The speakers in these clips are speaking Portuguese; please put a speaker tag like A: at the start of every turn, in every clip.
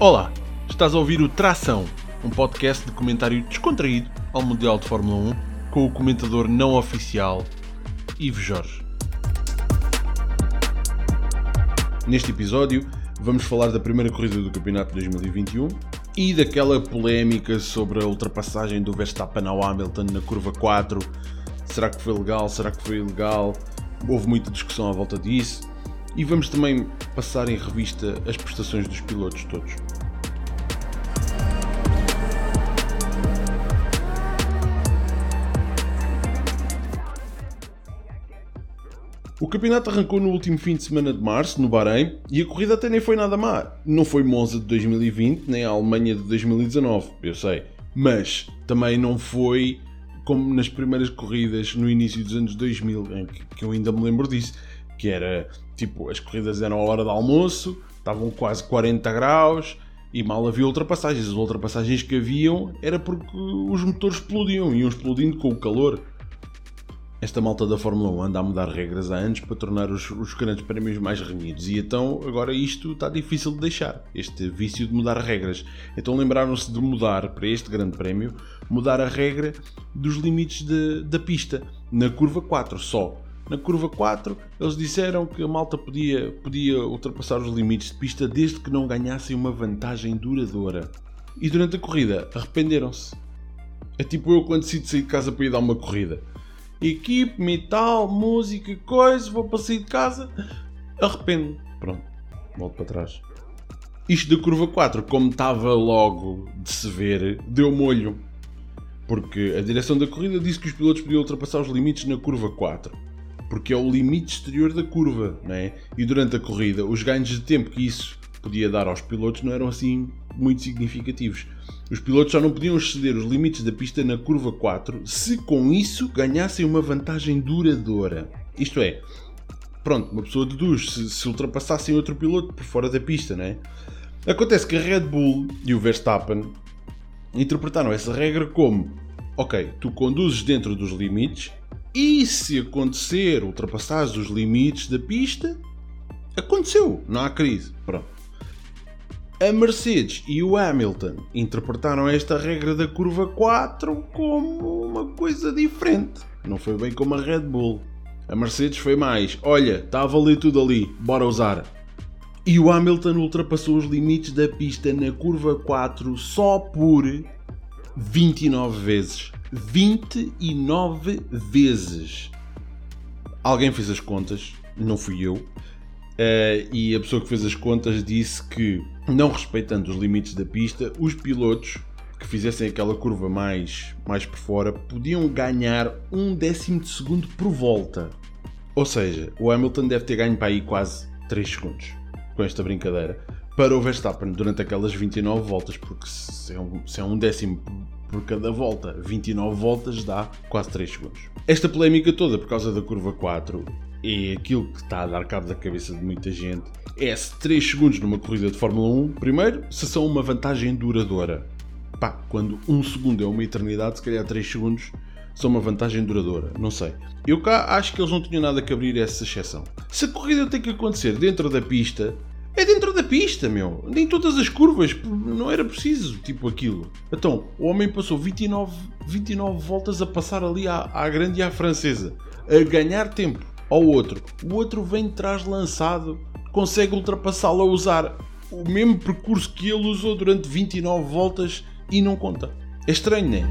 A: Olá, estás a ouvir o Tração, um podcast de comentário descontraído ao Mundial de Fórmula 1 com o comentador não oficial Ivo Jorge. Neste episódio vamos falar da primeira corrida do Campeonato de 2021 e daquela polémica sobre a ultrapassagem do Verstappen ao Hamilton na curva 4. Será que foi legal? Será que foi ilegal? Houve muita discussão à volta disso. E vamos também passar em revista as prestações dos pilotos todos. O campeonato arrancou no último fim de semana de março, no Bahrein, e a corrida até nem foi nada má. Não foi Monza de 2020, nem a Alemanha de 2019, eu sei. Mas também não foi como nas primeiras corridas no início dos anos 2000, em que eu ainda me lembro disso, que era tipo, as corridas eram a hora de almoço, estavam quase 40 graus e mal havia ultrapassagens. As ultrapassagens que haviam era porque os motores explodiam, iam explodindo com o calor. Esta malta da Fórmula 1 anda a mudar regras há anos para tornar os, os grandes prémios mais renhidos e então agora isto está difícil de deixar, este vício de mudar regras. Então lembraram-se de mudar para este grande prémio, mudar a regra dos limites de, da pista, na curva 4 só. Na curva 4, eles disseram que a malta podia, podia ultrapassar os limites de pista desde que não ganhassem uma vantagem duradoura. E durante a corrida arrependeram-se. É tipo eu quando decido sair de casa para ir dar uma corrida equipe, metal, música, coisa, vou para sair de casa, arrependo. Pronto, volto para trás. Isto da curva 4, como estava logo de se ver, deu molho. Porque a direção da corrida disse que os pilotos podiam ultrapassar os limites na curva 4. Porque é o limite exterior da curva, né? E durante a corrida, os ganhos de tempo que isso podia dar aos pilotos não eram assim muito significativos. Os pilotos só não podiam exceder os limites da pista na curva 4 se com isso ganhassem uma vantagem duradoura. Isto é, pronto, uma pessoa deduz se, se ultrapassassem outro piloto por fora da pista, né? Acontece que a Red Bull e o Verstappen interpretaram essa regra como: ok, tu conduzes dentro dos limites e se acontecer ultrapassar os limites da pista, aconteceu, não há crise. Pronto. A Mercedes e o Hamilton interpretaram esta regra da curva 4 como uma coisa diferente. Não foi bem como a Red Bull. A Mercedes foi mais: olha, está a valer tudo ali, bora usar. E o Hamilton ultrapassou os limites da pista na curva 4 só por 29 vezes. 29 vezes. Alguém fez as contas, não fui eu, Uh, e a pessoa que fez as contas disse que, não respeitando os limites da pista, os pilotos que fizessem aquela curva mais, mais por fora podiam ganhar um décimo de segundo por volta. Ou seja, o Hamilton deve ter ganho para aí quase 3 segundos com esta brincadeira para o Verstappen durante aquelas 29 voltas, porque se é um, se é um décimo por cada volta, 29 voltas dá quase 3 segundos. Esta polémica toda por causa da curva 4 é aquilo que está a dar cabo da cabeça de muita gente. É se 3 segundos numa corrida de Fórmula 1, primeiro, se são uma vantagem duradoura. Pá, quando 1 segundo é uma eternidade, se calhar 3 segundos são uma vantagem duradoura. Não sei. Eu cá acho que eles não tinham nada que abrir essa exceção. Se a corrida tem que acontecer dentro da pista, é dentro da pista, meu. Nem todas as curvas, não era preciso, tipo aquilo. Então, o homem passou 29, 29 voltas a passar ali à, à grande e à francesa, a ganhar tempo ao outro. O outro vem de trás lançado, consegue ultrapassá-lo a usar o mesmo percurso que ele usou durante 29 voltas e não conta. É estranho, não é?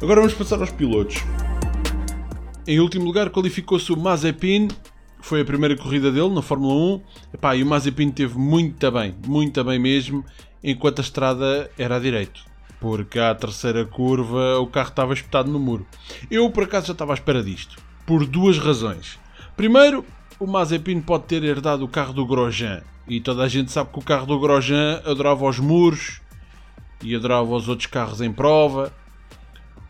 A: Agora vamos passar aos pilotos. Em último lugar qualificou-se o Mazepin, foi a primeira corrida dele na Fórmula 1. Epá, e o Mazepin teve muito bem, muito bem mesmo, enquanto a estrada era a direito porque à terceira curva o carro estava espetado no muro. Eu, por acaso, já estava à espera disto, por duas razões. Primeiro, o Mazepin pode ter herdado o carro do Grosjean, e toda a gente sabe que o carro do Grosjean adorava os muros e adorava os outros carros em prova.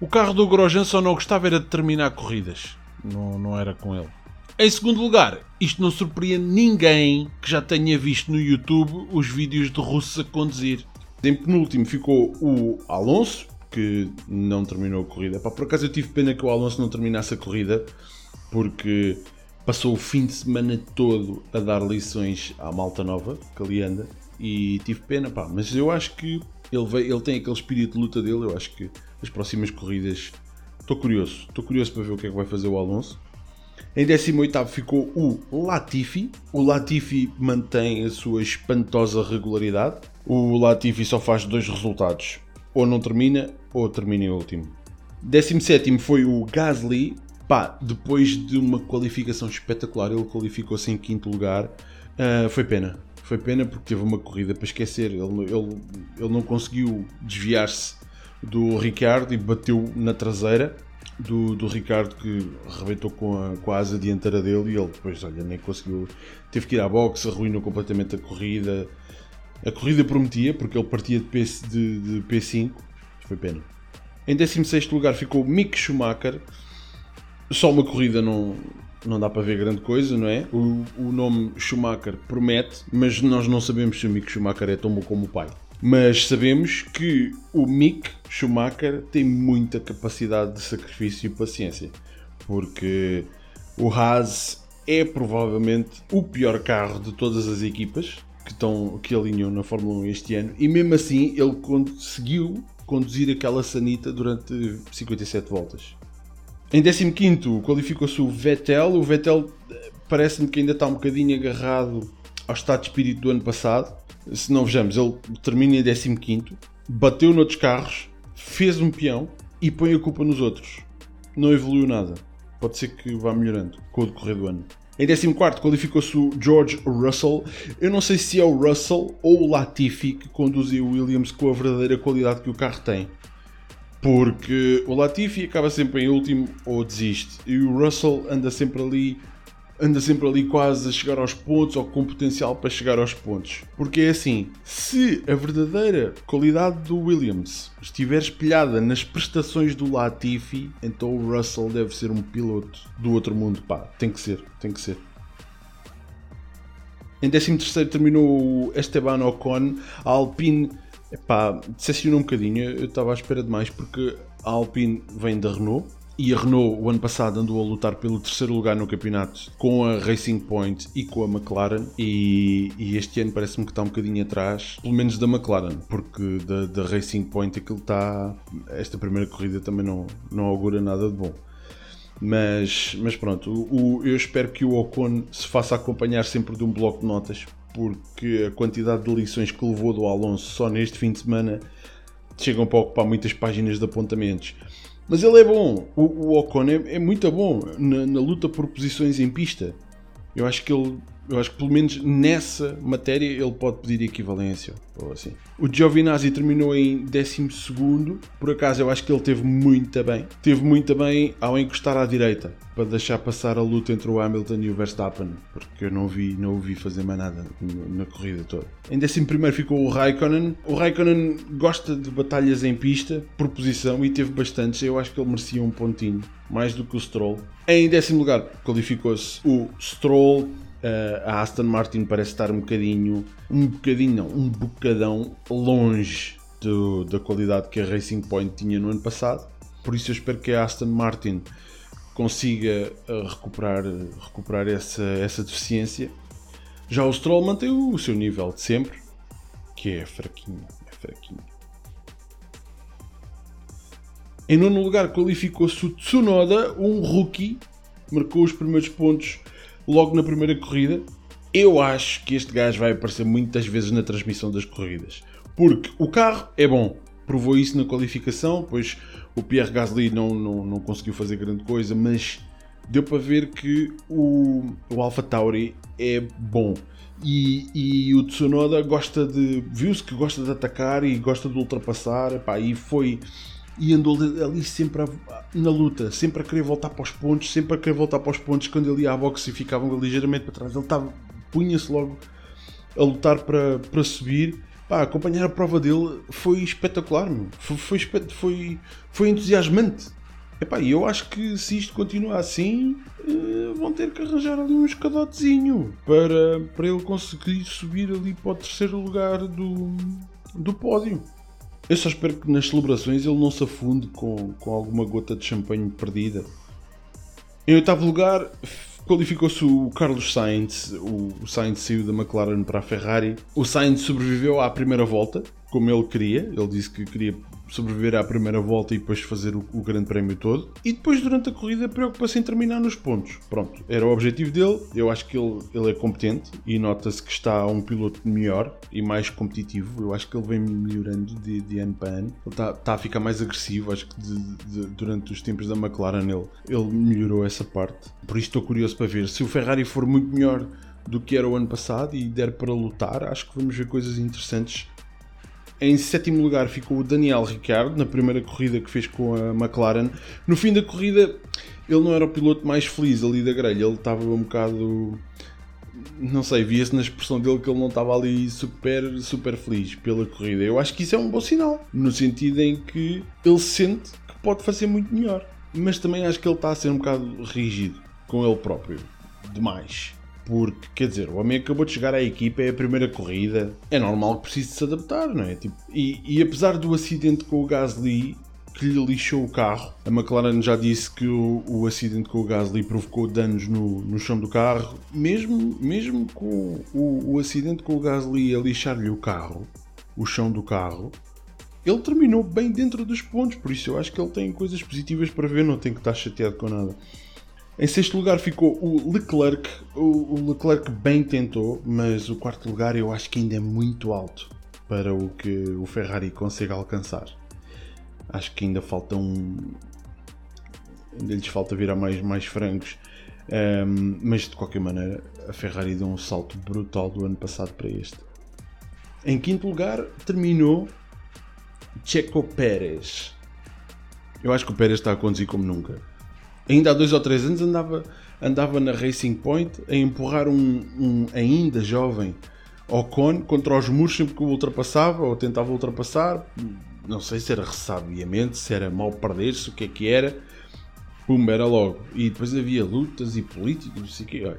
A: O carro do Grosjean só não gostava era de terminar corridas, não, não era com ele. Em segundo lugar, isto não surpreende ninguém que já tenha visto no YouTube os vídeos de russos a conduzir. Em penúltimo ficou o Alonso, que não terminou a corrida. Por acaso eu tive pena que o Alonso não terminasse a corrida, porque passou o fim de semana todo a dar lições à malta nova que ali anda e tive pena, pá, mas eu acho que ele, veio, ele tem aquele espírito de luta dele, eu acho que as próximas corridas estou curioso, estou curioso para ver o que é que vai fazer o Alonso. Em 18 ficou o Latifi. O Latifi mantém a sua espantosa regularidade. O Latifi só faz dois resultados: ou não termina, ou termina em último. 17 foi o Gasly. Pá, depois de uma qualificação espetacular, ele qualificou-se em quinto lugar. Uh, foi pena. Foi pena porque teve uma corrida para esquecer. Ele, ele, ele não conseguiu desviar-se do Ricardo e bateu na traseira do, do Ricardo que arrebentou com a, com a asa dianteira dele e ele depois, olha, nem conseguiu. Teve que ir à boxe, arruinou completamente a corrida. A corrida prometia, porque ele partia de, P, de, de P5. Foi pena. Em 16 lugar ficou Mick Schumacher. Só uma corrida não, não dá para ver grande coisa, não é? O, o nome Schumacher promete, mas nós não sabemos se o Mick Schumacher é tão bom como o pai. Mas sabemos que o Mick Schumacher tem muita capacidade de sacrifício e paciência, porque o Haas é provavelmente o pior carro de todas as equipas que, estão, que alinham na Fórmula 1 este ano, e mesmo assim ele conseguiu conduzir aquela sanita durante 57 voltas. Em 15 qualificou-se o Vettel. O Vettel eh, parece-me que ainda está um bocadinho agarrado ao estado de espírito do ano passado se não vejamos, ele termina em 15, bateu noutros carros, fez um peão e põe a culpa nos outros. Não evoluiu nada. Pode ser que vá melhorando com o decorrer do ano. Em 14 qualificou-se o George Russell. Eu não sei se é o Russell ou o Latifi que conduziu o Williams com a verdadeira qualidade que o carro tem. Porque o Latifi acaba sempre em último ou desiste. E o Russell anda sempre ali anda sempre ali quase a chegar aos pontos ou com potencial para chegar aos pontos. Porque é assim, se a verdadeira qualidade do Williams estiver espelhada nas prestações do Latifi, então o Russell deve ser um piloto do outro mundo. Pá, tem que ser, tem que ser. Em 13 terminou o Esteban Ocon, a Alpine epá, decepcionou um bocadinho, eu estava à espera de mais porque a Alpine vem da Renault, e a Renault, o ano passado, andou a lutar pelo terceiro lugar no campeonato com a Racing Point e com a McLaren. E, e este ano parece-me que está um bocadinho atrás, pelo menos da McLaren, porque da, da Racing Point aquilo está. Esta primeira corrida também não, não augura nada de bom. Mas, mas pronto, o, eu espero que o Ocon se faça acompanhar sempre de um bloco de notas, porque a quantidade de lições que levou do Alonso só neste fim de semana chegam para ocupar muitas páginas de apontamentos. Mas ele é bom. O, o Ocon é, é, muito bom na, na, luta por posições em pista. Eu acho que ele eu acho que pelo menos nessa matéria ele pode pedir equivalência. Ou assim. O Giovinazzi terminou em 12. Por acaso eu acho que ele teve muito bem. Teve muito bem ao encostar à direita para deixar passar a luta entre o Hamilton e o Verstappen. Porque eu não vi, não o vi fazer mais nada na corrida toda. Em 11 ficou o Raikkonen. O Raikkonen gosta de batalhas em pista, por posição, e teve bastantes. Eu acho que ele merecia um pontinho. Mais do que o Stroll. Em décimo lugar qualificou-se o Stroll a Aston Martin parece estar um bocadinho, um bocadinho não, um bocadão longe do, da qualidade que a Racing Point tinha no ano passado. Por isso eu espero que a Aston Martin consiga uh, recuperar, recuperar essa, essa deficiência. Já o Stroll mantém o seu nível de sempre, que é fraquinho, é fraquinho. Em nono lugar qualificou-se o Tsunoda, um rookie, marcou os primeiros pontos logo na primeira corrida. Eu acho que este gajo vai aparecer muitas vezes na transmissão das corridas. Porque o carro é bom, provou isso na qualificação, pois o Pierre Gasly não, não, não conseguiu fazer grande coisa, mas deu para ver que o, o Alpha Tauri é bom. E, e o Tsunoda gosta de. viu-se que gosta de atacar e gosta de ultrapassar, epá, e foi e andou ali sempre a, na luta, sempre a querer voltar para os pontos, sempre a querer voltar para os pontos quando ele ia à boxe e ficavam ligeiramente para trás. Ele estava, punha-se logo a lutar para, para subir. Pá, acompanhar a prova dele foi espetacular, meu. Foi, foi, foi, foi entusiasmante. Epá, eu acho que se isto continuar assim, eh, vão ter que arranjar ali um escadotezinho para, para ele conseguir subir ali para o terceiro lugar do, do pódio. Eu só espero que nas celebrações ele não se afunde com, com alguma gota de champanhe perdida. Em oitavo lugar qualificou-se o Carlos Sainz, o Sainz saiu da McLaren para a Ferrari. O Sainz sobreviveu à primeira volta, como ele queria, ele disse que queria sobreviver à primeira volta e depois fazer o, o grande prémio todo. E depois, durante a corrida, preocupa-se em terminar nos pontos. Pronto, era o objetivo dele. Eu acho que ele, ele é competente e nota-se que está um piloto melhor e mais competitivo. Eu acho que ele vem melhorando de, de ano para ano. Ele está, está a ficar mais agressivo. Acho que de, de, durante os tempos da McLaren ele, ele melhorou essa parte. Por isso estou curioso para ver. Se o Ferrari for muito melhor do que era o ano passado e der para lutar, acho que vamos ver coisas interessantes em sétimo lugar ficou o Daniel Ricciardo, na primeira corrida que fez com a McLaren. No fim da corrida, ele não era o piloto mais feliz ali da grelha, ele estava um bocado. Não sei, via-se na expressão dele que ele não estava ali super, super feliz pela corrida. Eu acho que isso é um bom sinal, no sentido em que ele sente que pode fazer muito melhor. Mas também acho que ele está a ser um bocado rígido com ele próprio. Demais. Porque, quer dizer, o homem acabou de chegar à equipa, é a primeira corrida, é normal que precise se adaptar, não é? Tipo, e, e apesar do acidente com o Gasly, que lhe lixou o carro. A McLaren já disse que o, o acidente com o Gasly provocou danos no, no chão do carro. Mesmo, mesmo com o, o acidente com o Gasly a lixar-lhe o carro, o chão do carro, ele terminou bem dentro dos pontos. Por isso eu acho que ele tem coisas positivas para ver, não tem que estar chateado com nada. Em sexto lugar ficou o Leclerc. O Leclerc bem tentou, mas o quarto lugar eu acho que ainda é muito alto para o que o Ferrari consegue alcançar. Acho que ainda falta um. Ainda lhes falta virar mais, mais frangos. Um, mas de qualquer maneira, a Ferrari deu um salto brutal do ano passado para este. Em quinto lugar terminou Checo Pérez. Eu acho que o Pérez está a conduzir como nunca ainda há dois ou três anos andava, andava na Racing Point a empurrar um, um ainda jovem Ocon contra os muros sempre que o ultrapassava ou tentava ultrapassar. Não sei se era ressabiamente, se era mal perder-se, o que é que era. Pum, era logo. E depois havia lutas e políticos, não sei o que.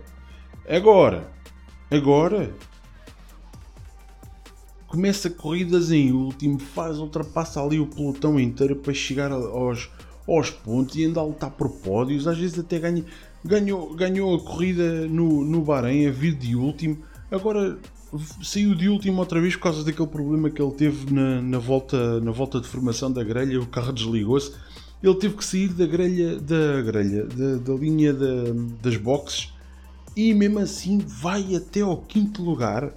A: Agora, agora, começa corridas em último, faz, ultrapassa ali o pelotão inteiro para chegar aos, aos pontos e ainda a lutar por pódios, às vezes até ganha, ganhou, ganhou a corrida no, no Bahrein a vir de último, agora saiu de último outra vez por causa daquele problema que ele teve na, na, volta, na volta de formação da grelha, o carro desligou-se, ele teve que sair da grelha, da grelha, da, da linha da, das boxes e mesmo assim vai até ao quinto lugar.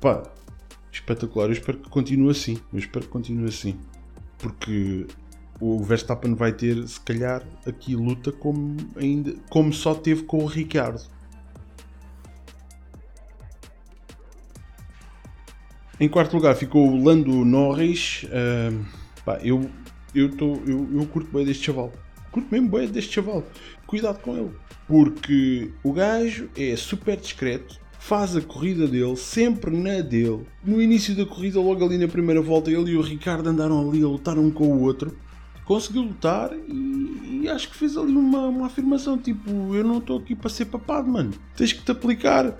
A: Pá, espetacular, eu espero que continue assim, eu espero que continue assim. Porque o Verstappen vai ter, se calhar, aqui luta como, ainda, como só teve com o Ricciardo. Em quarto lugar ficou o Lando Norris. Uh, pá, eu, eu, tô, eu, eu curto bem deste chaval. Curto mesmo bem deste chaval. Cuidado com ele. Porque o gajo é super discreto, faz a corrida dele, sempre na dele. No início da corrida, logo ali na primeira volta, ele e o Ricardo andaram ali a lutar um com o outro conseguiu lutar e, e, acho que fez ali uma, uma afirmação tipo: Eu não estou aqui para ser papado, mano, tens que te aplicar.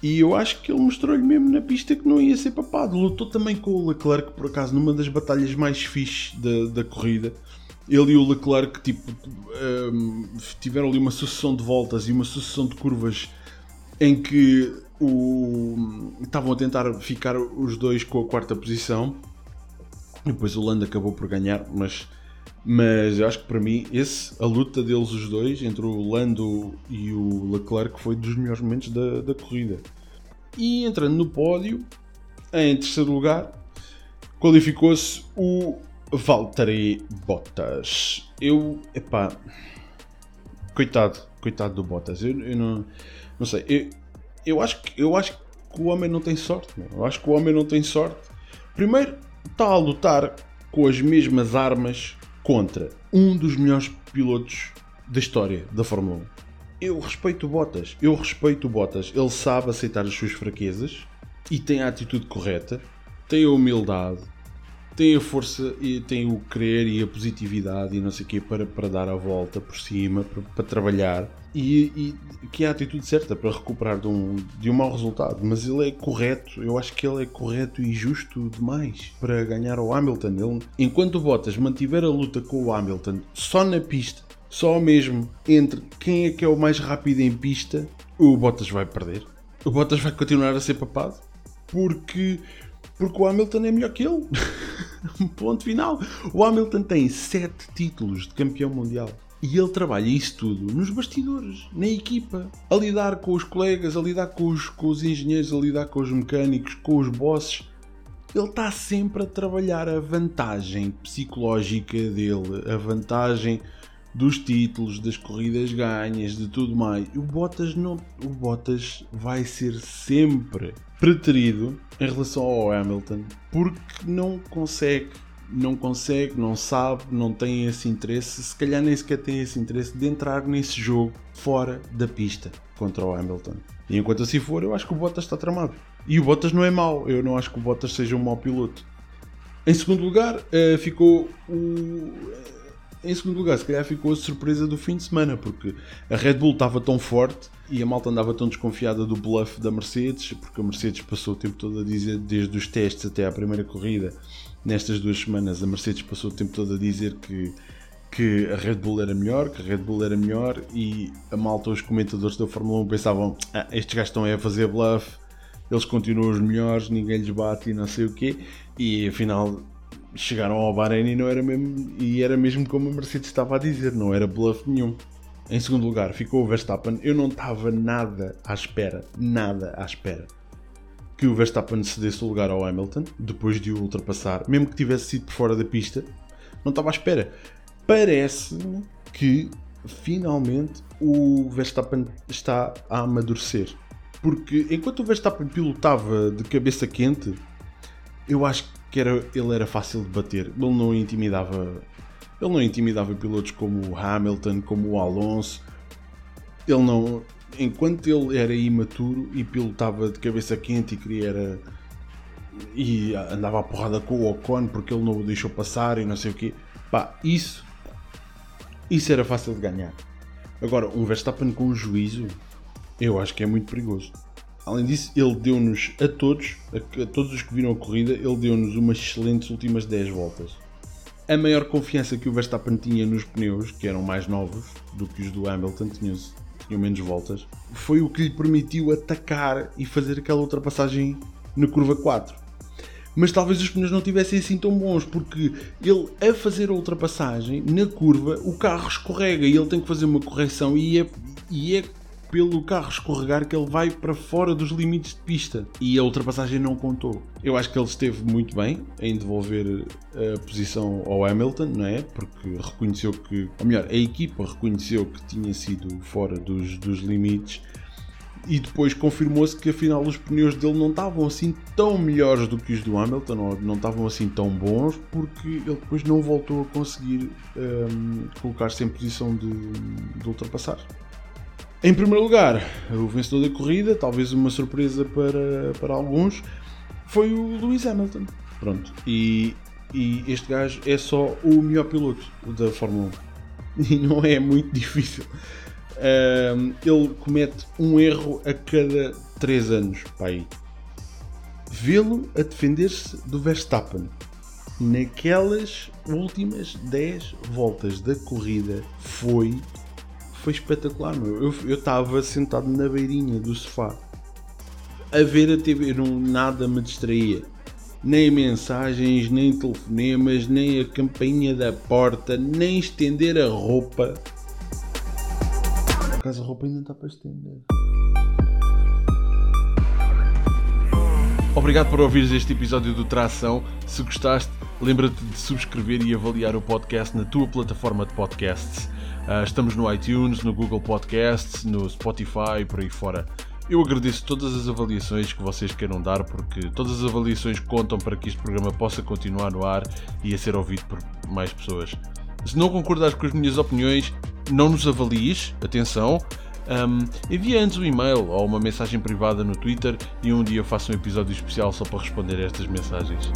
A: E eu acho que ele mostrou-lhe mesmo na pista que não ia ser papado. Lutou também com o Leclerc, por acaso, numa das batalhas mais fixes da, da corrida. Ele e o Leclerc tipo, um, tiveram ali uma sucessão de voltas e uma sucessão de curvas em que o, estavam a tentar ficar os dois com a quarta posição. Depois o Lando acabou por ganhar, mas mas eu acho que para mim, esse, a luta deles os dois, entre o Lando e o Leclerc, foi dos melhores momentos da, da corrida. E entrando no pódio, em terceiro lugar, qualificou-se o Valtteri Bottas. Eu, epá, coitado, coitado do Bottas. Eu, eu não, não sei, eu, eu, acho que, eu acho que o homem não tem sorte. Meu. Eu acho que o homem não tem sorte. Primeiro, está a lutar com as mesmas armas contra um dos melhores pilotos da história da Fórmula 1. Eu respeito o Bottas, eu respeito o Bottas. Ele sabe aceitar as suas fraquezas e tem a atitude correta, tem a humildade, tem a força e tem o querer e a positividade e não sei o quê para, para dar a volta por cima, para, para trabalhar e, e, que é a atitude certa para recuperar de um, de um mau resultado. Mas ele é correto, eu acho que ele é correto e justo demais para ganhar o Hamilton. Ele, enquanto o Bottas mantiver a luta com o Hamilton só na pista, Só mesmo entre quem é que é o mais rápido em pista, o Bottas vai perder. O Bottas vai continuar a ser papado. Porque, porque o Hamilton é melhor que ele. Ponto final. O Hamilton tem 7 títulos de campeão mundial. E ele trabalha isso tudo nos bastidores, na equipa, a lidar com os colegas, a lidar com os, com os engenheiros, a lidar com os mecânicos, com os bosses. Ele está sempre a trabalhar a vantagem psicológica dele, a vantagem dos títulos, das corridas ganhas, de tudo mais. O Bottas não, o Bottas vai ser sempre preterido em relação ao Hamilton porque não consegue não consegue, não sabe, não tem esse interesse, se calhar nem sequer tem esse interesse de entrar nesse jogo fora da pista contra o Hamilton. E enquanto assim for, eu acho que o Bottas está tramado. E o Bottas não é mau, eu não acho que o Bottas seja um mau piloto. Em segundo lugar, uh, ficou o. Em segundo lugar, se calhar ficou a surpresa do fim de semana, porque a Red Bull estava tão forte e a malta andava tão desconfiada do bluff da Mercedes, porque a Mercedes passou o tempo todo a dizer, desde os testes até à primeira corrida, nestas duas semanas a Mercedes passou o tempo todo a dizer que, que a Red Bull era melhor, que a Red Bull era melhor e a malta, os comentadores da Fórmula 1 pensavam ah, estes gajos estão a fazer bluff, eles continuam os melhores, ninguém lhes bate e não sei o quê e afinal chegaram ao Bahrein e não era mesmo e era mesmo como a Mercedes estava a dizer, não era bluff nenhum. Em segundo lugar ficou o Verstappen, eu não estava nada à espera, nada à espera que o Verstappen cedesse o lugar ao Hamilton depois de o ultrapassar, mesmo que tivesse sido por fora da pista, não estava à espera. Parece que finalmente o Verstappen está a amadurecer. Porque enquanto o Verstappen pilotava de cabeça quente, eu acho que era, ele era fácil de bater. Ele não intimidava. Ele não intimidava pilotos como o Hamilton, como o Alonso. Ele não enquanto ele era imaturo e pilotava de cabeça quente e queria era, e andava a porrada com o Ocon porque ele não o deixou passar e não sei o quê, pá, isso isso era fácil de ganhar. Agora, um Verstappen com juízo, eu acho que é muito perigoso. Além disso, ele deu-nos a todos, a, todos os que viram a corrida, ele deu-nos umas excelentes últimas 10 voltas. A maior confiança que o Verstappen tinha nos pneus, que eram mais novos do que os do Hamilton, tinham tinham menos voltas, foi o que lhe permitiu atacar e fazer aquela ultrapassagem na curva 4. Mas talvez os pneus não tivessem assim tão bons, porque ele, a fazer a ultrapassagem, na curva, o carro escorrega e ele tem que fazer uma correção e é, e é pelo carro escorregar que ele vai para fora dos limites de pista e a ultrapassagem não contou. Eu acho que ele esteve muito bem em devolver a posição ao Hamilton, não é? Porque reconheceu que, ou melhor, a equipa reconheceu que tinha sido fora dos, dos limites e depois confirmou-se que afinal os pneus dele não estavam assim tão melhores do que os do Hamilton, não estavam assim tão bons, porque ele depois não voltou a conseguir um, colocar-se em posição de, de ultrapassar. Em primeiro lugar, o vencedor da corrida, talvez uma surpresa para, para alguns, foi o Lewis Hamilton. Pronto. E, e este gajo é só o melhor piloto da Fórmula 1. E não é muito difícil. Um, ele comete um erro a cada 3 anos. Pai. Vê-lo a defender-se do Verstappen naquelas últimas 10 voltas da corrida foi foi espetacular, meu. Eu estava sentado na beirinha do sofá a ver a TV, não, nada me distraía. Nem mensagens, nem telefonemas, nem a campainha da porta, nem estender a roupa. Por acaso a roupa ainda está para estender. Obrigado por ouvires este episódio do Tração. Se gostaste, lembra-te de subscrever e avaliar o podcast na tua plataforma de podcasts. Uh, estamos no iTunes, no Google Podcasts, no Spotify, por aí fora. Eu agradeço todas as avaliações que vocês queiram dar, porque todas as avaliações contam para que este programa possa continuar no ar e a ser ouvido por mais pessoas. Se não concordares com as minhas opiniões, não nos avalies, atenção. Um, envia antes um e-mail ou uma mensagem privada no Twitter e um dia faço um episódio especial só para responder a estas mensagens.